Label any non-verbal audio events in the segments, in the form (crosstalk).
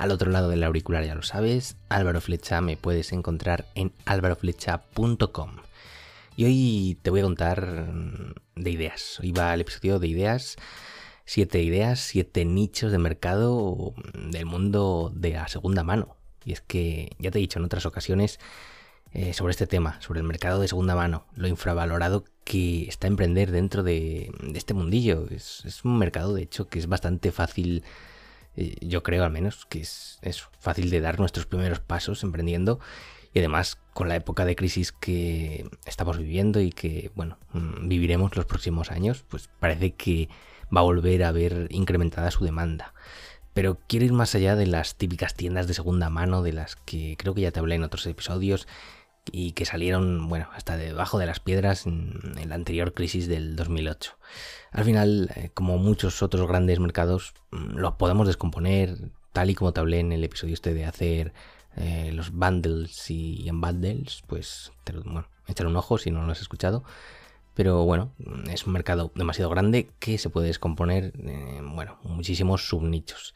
Al otro lado del auricular ya lo sabes, Álvaro Flecha me puedes encontrar en álvaroflecha.com. Y hoy te voy a contar mm, de ideas. Hoy va el episodio de ideas. Siete ideas, siete nichos de mercado del mundo de la segunda mano. Y es que ya te he dicho en otras ocasiones eh, sobre este tema, sobre el mercado de segunda mano, lo infravalorado que está emprender dentro de, este mundillo. Es, un mercado, de hecho, que es bastante fácil, yo creo al menos, que es, fácil de dar nuestros primeros pasos emprendiendo. Y además, con la época de crisis que estamos viviendo y que, bueno, mm, viviremos los próximos años, pues parece que va a volver a ver incrementada su demanda. Pero quiero ir más allá de las típicas tiendas de segunda mano de las que creo que ya te hablé en otros episodios y que salieron, bueno, hasta debajo de las piedras en, la anterior crisis del 2008. Al final, eh, como muchos otros grandes mercados, mm, los podemos descomponer, tal y como te hablé en el episodio este de hacer eh, los bundles y unbundles, pues, bueno, echar un ojo si no lo has escuchado. Pero bueno, es un mercado demasiado grande que se puede descomponer en, bueno, muchísimos subnichos.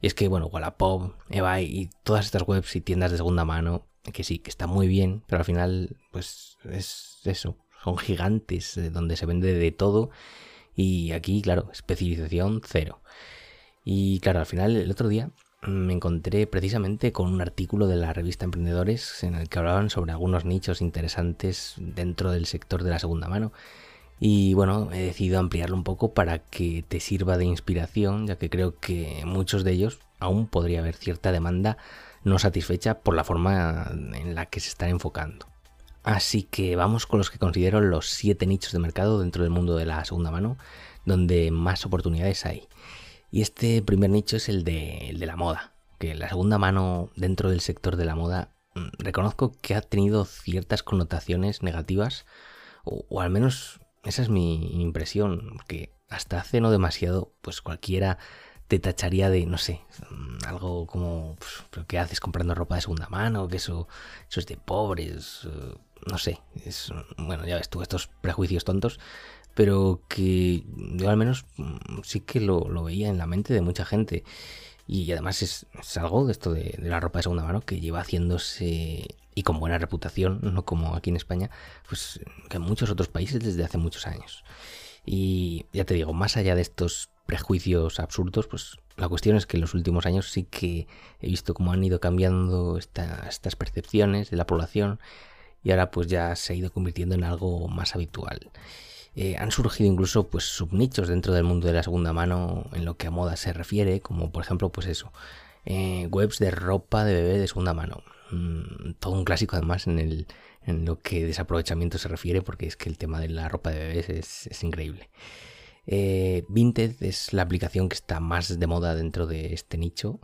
Y es que, bueno, Wallapop, eBay y todas estas webs y tiendas de segunda mano, que sí, que está muy bien, pero al final, pues es eso, son gigantes eh, donde se vende de todo. Y aquí, claro, especialización cero. Y claro, al final, el otro día me encontré precisamente con un artículo de la revista Emprendedores en el que hablaban sobre algunos nichos interesantes dentro del sector de la segunda mano. Y bueno, he decidido ampliarlo un poco para que te sirva de inspiración, ya que creo que muchos de ellos aún podría haber cierta demanda no satisfecha por la forma en la que se están enfocando. Así que vamos con los que considero los siete nichos de mercado dentro del mundo de la segunda mano, donde más oportunidades hay. Y este primer nicho es el de, la moda, que la segunda mano dentro del sector de la moda mm, reconozco que ha tenido ciertas connotaciones negativas, o, al menos esa es mi impresión, porque hasta hace no demasiado, pues cualquiera te tacharía de, no sé, algo como, pues, ¿pero qué haces comprando ropa de segunda mano? Que eso, eso es de pobres, eh, no sé, es, bueno, ya ves tú, estos prejuicios tontos pero que yo al menos mm, sí que lo, veía en la mente de mucha gente. Y además es, algo de esto de, la ropa de segunda mano que lleva haciéndose y con buena reputación, no como aquí en España, pues que en muchos otros países desde hace muchos años. Y ya te digo, más allá de estos prejuicios absurdos, pues la cuestión es que en los últimos años sí que he visto cómo han ido cambiando estas percepciones de la población y ahora pues ya se ha ido convirtiendo en algo más habitual. Eh, han surgido incluso pues subnichos dentro del mundo de la segunda mano en lo que a moda se refiere, como por ejemplo pues eso, eh, webs de ropa de bebé de segunda mano. Mm, todo un clásico además en, lo que desaprovechamiento se refiere, porque es que el tema de la ropa de bebés es, increíble. Eh, Vinted es la aplicación que está más de moda dentro de este nicho,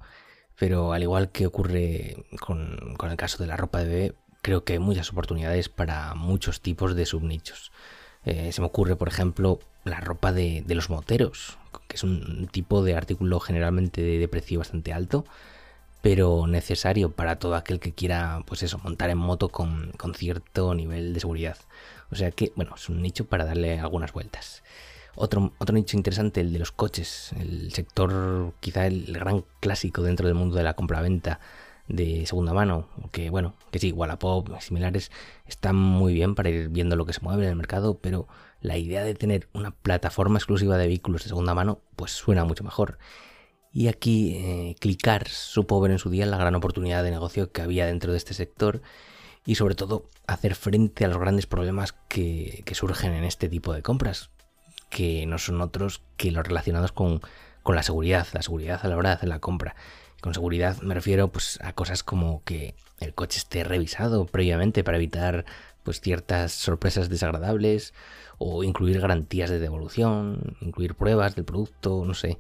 pero al igual que ocurre con, con el caso de la ropa de bebé, creo que hay muchas oportunidades para muchos tipos de subnichos. Eh, se me ocurre, por ejemplo, la ropa de, los moteros, que es un tipo de artículo generalmente de, precio bastante alto, pero necesario para todo aquel que quiera, pues eso, montar en moto con, cierto nivel de seguridad. O sea que, bueno, es un nicho para darle algunas vueltas. Otro, otro nicho interesante, el de los coches, el sector quizá el gran clásico dentro del mundo de la compraventa de segunda mano, que bueno, que sí, Wallapop, similares, están muy bien para ir viendo lo que se mueve en el mercado, pero la idea de tener una plataforma exclusiva de vehículos de segunda mano, pues suena mucho mejor. Y aquí eh, Clicar supo ver en su día la gran oportunidad de negocio que había dentro de este sector y sobre todo hacer frente a los grandes problemas que, que surgen en este tipo de compras, que no son otros que los relacionados con, con la seguridad, la seguridad a la hora de hacer la compra. Con seguridad me refiero pues a cosas como que el coche esté revisado previamente para evitar pues ciertas sorpresas desagradables o incluir garantías de devolución, incluir pruebas del producto, no sé.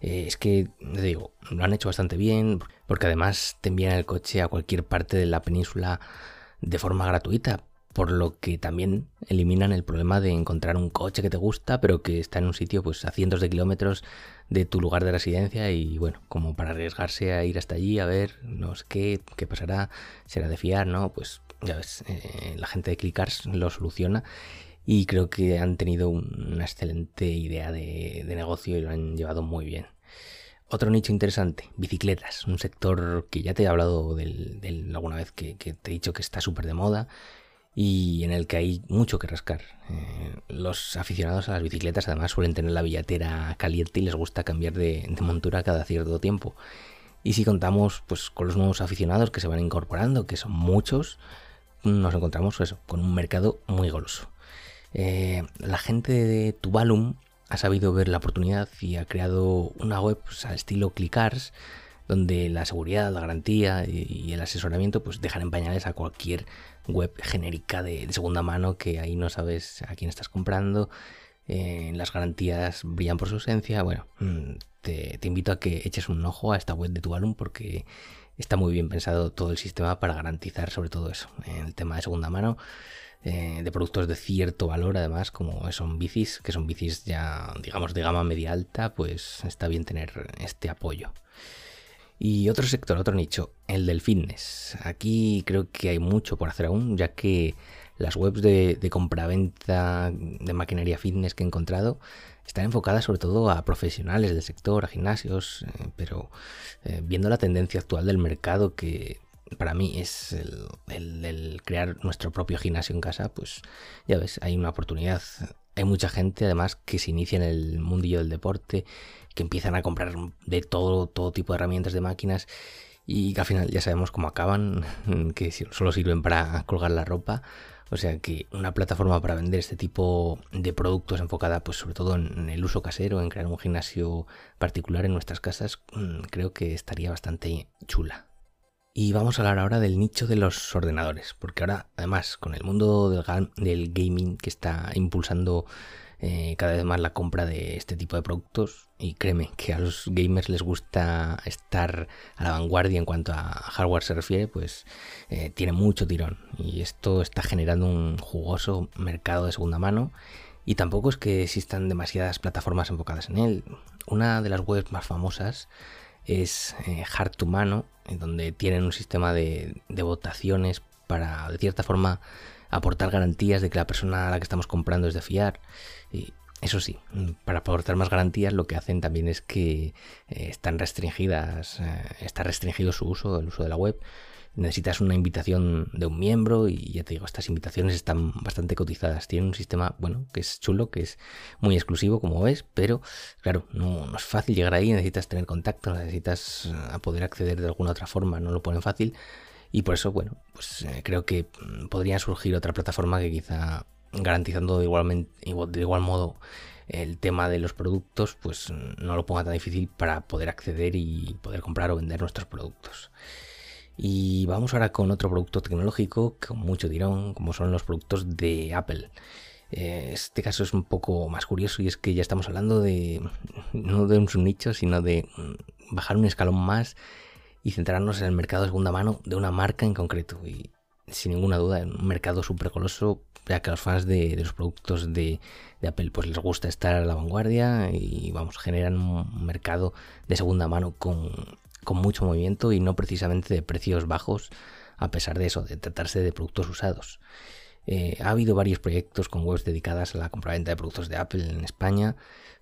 Eh, es que, te digo, lo han hecho bastante bien, porque además te envían el coche a cualquier parte de la península de forma gratuita, por lo que también eliminan el problema de encontrar un coche que te gusta, pero que está en un sitio pues a cientos de kilómetros de tu lugar de residencia y bueno, como para arriesgarse a ir hasta allí a ver, no sé qué, qué pasará, será de fiar, ¿no? Pues ya ves, eh, la gente de Clickars lo soluciona y creo que han tenido una excelente idea de, negocio y lo han llevado muy bien. Otro nicho interesante, bicicletas, un sector que ya te he hablado del, alguna vez que, que, te he dicho que está súper de moda y en el que hay mucho que rascar. Eh, los aficionados a las bicicletas además suelen tener la billetera caliente y les gusta cambiar de, montura cada cierto tiempo. Y si contamos pues, con los nuevos aficionados que se van incorporando, que son muchos, nos encontramos eso, con un mercado muy goloso. Eh, la gente de Tuvalum ha sabido ver la oportunidad y ha creado una web pues, al estilo Clickars, donde la seguridad, la garantía y, el asesoramiento pues dejan en pañales a cualquier web genérica de, segunda mano que ahí no sabes a quién estás comprando. Eh, las garantías brillan por su ausencia. Bueno, mm, te, invito a que eches un ojo a esta web de Tuvalum porque está muy bien pensado todo el sistema para garantizar sobre todo eso, el tema de segunda mano. Eh, de productos de cierto valor, además, como son bicis, que son bicis ya, digamos, de gama media alta, pues está bien tener este apoyo. Y otro sector, otro nicho, el del fitness. Aquí creo que hay mucho por hacer aún, ya que las webs de, compraventa de maquinaria fitness que he encontrado están enfocadas sobre todo a profesionales del sector, a gimnasios, eh, pero eh, viendo la tendencia actual del mercado que para mí es el, el, crear nuestro propio gimnasio en casa, pues ya ves, hay una oportunidad. Hay mucha gente además que se inicia en el mundillo del deporte que empiezan a comprar de todo, todo tipo de herramientas de máquinas y que al final ya sabemos cómo acaban, (laughs) que solo sirven para colgar la ropa. O sea que una plataforma para vender este tipo de productos enfocada pues sobre todo en el uso casero, en crear un gimnasio particular en nuestras casas, mm, creo que estaría bastante chula. Y vamos a hablar ahora del nicho de los ordenadores, porque ahora además con el mundo del, del gaming que está impulsando eh, cada vez más la compra de este tipo de productos. Y créeme que a los gamers les gusta estar a la vanguardia en cuanto a hardware se refiere, pues eh, tiene mucho tirón. Y esto está generando un jugoso mercado de segunda mano. Y tampoco es que existan demasiadas plataformas enfocadas en él. Una de las webs más famosas es eh, Hard to Mano, donde tienen un sistema de votaciones para de cierta forma aportar garantías de que la persona a la que estamos comprando es de fiar. Y eso sí, para aportar más garantías lo que hacen también es que eh, están restringidas, eh, está restringido su uso, el uso de la web. Necesitas una invitación de un miembro y ya te digo, estas invitaciones están bastante cotizadas. Tienen un sistema, bueno, que es chulo, que es muy exclusivo, como ves, pero claro, no, no es fácil llegar ahí, necesitas tener contacto, necesitas eh, poder acceder de alguna otra forma, no lo ponen fácil. Y por eso, bueno, pues eh, creo que mm, podría surgir otra plataforma que quizá garantizando igualmente, de igual modo el tema de los productos, pues no lo ponga tan difícil para poder acceder y poder comprar o vender nuestros productos. Y vamos ahora con otro producto tecnológico con mucho tirón, como son los productos de Apple. Eh, este caso es un poco más curioso y es que ya estamos hablando de no de un subnicho, sino de mm, bajar un escalón más y centrarnos en el mercado de segunda mano de una marca en concreto. Y sin ninguna duda, en un mercado súper coloso, ya que a los fans de, los productos de, Apple pues les gusta estar a la vanguardia y vamos, generan un mercado de segunda mano con, mucho movimiento y no precisamente de precios bajos, a pesar de eso, de tratarse de productos usados. Eh, ha habido varios proyectos con webs dedicadas a la compraventa de productos de Apple en España,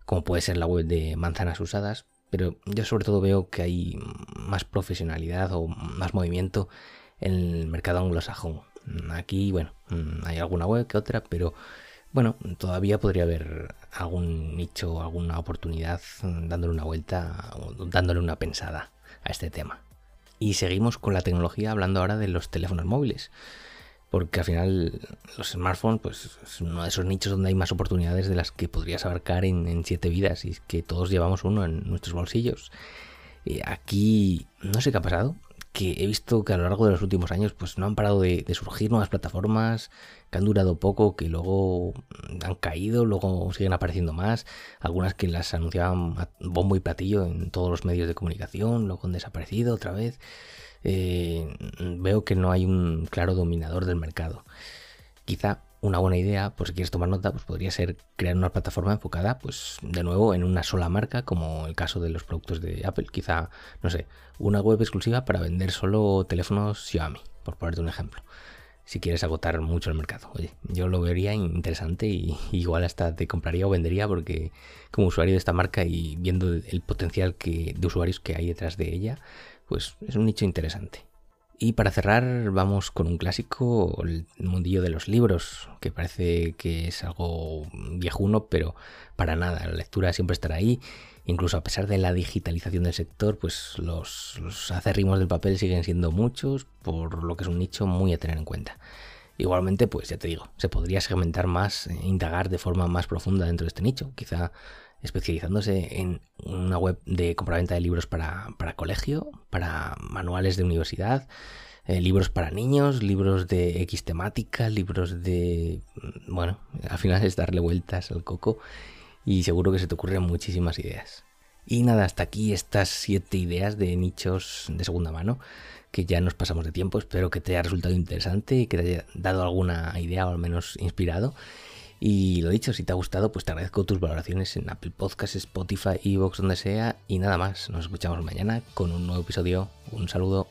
como puede ser la web de manzanas usadas, pero yo sobre todo veo que hay más profesionalidad o más movimiento en el mercado anglosajón. Aquí, bueno, hay alguna web que otra, pero bueno, todavía podría haber algún nicho, alguna oportunidad dándole una vuelta o dándole una pensada a este tema. Y seguimos con la tecnología hablando ahora de los teléfonos móviles porque al final los smartphones pues es uno de esos nichos donde hay más oportunidades de las que podrías abarcar en, siete vidas y es que todos llevamos uno en nuestros bolsillos. Y aquí no sé qué ha pasado, que he visto que a lo largo de los últimos años pues no han parado de, surgir nuevas plataformas que han durado poco, que luego han caído, luego siguen apareciendo más, algunas que las anunciaban a bombo y platillo en todos los medios de comunicación, luego han desaparecido otra vez. Eh, veo que no hay un claro dominador del mercado. Quizá una buena idea, pues si quieres tomar nota, pues podría ser crear una plataforma enfocada, pues de nuevo en una sola marca, como el caso de los productos de Apple. Quizá, no sé, una web exclusiva para vender solo teléfonos Xiaomi, por ponerte un ejemplo. Si quieres agotar mucho el mercado. Oye, yo lo vería interesante y (laughs) igual hasta te compraría o vendería porque como usuario de esta marca y viendo el potencial de usuarios que hay detrás de ella, pues es un nicho interesante. Y para cerrar vamos con un clásico, el mundillo de los libros, que parece que es algo viejuno, pero para nada, la lectura siempre estará ahí. Incluso a pesar de la digitalización del sector, pues los, acérrimos del papel siguen siendo muchos, por lo que es un nicho muy a tener en cuenta. Igualmente, pues ya te digo, se podría segmentar más, e indagar de forma más profunda dentro de este nicho. Quizá especializándose en una web de compraventa de libros para, colegio, para manuales de universidad, eh, libros para niños, libros de X temática, libros de... Mm, bueno, al final es darle vueltas al coco y seguro que se te ocurren muchísimas ideas. Y nada, hasta aquí estas siete ideas de nichos de segunda mano, que ya nos pasamos de tiempo, espero que te haya resultado interesante y que te haya dado alguna idea o al menos inspirado. Y lo dicho, si te ha gustado, pues te agradezco tus valoraciones en Apple Podcasts, Spotify, Evox, donde sea. Y nada más, nos escuchamos mañana con un nuevo episodio. Un saludo.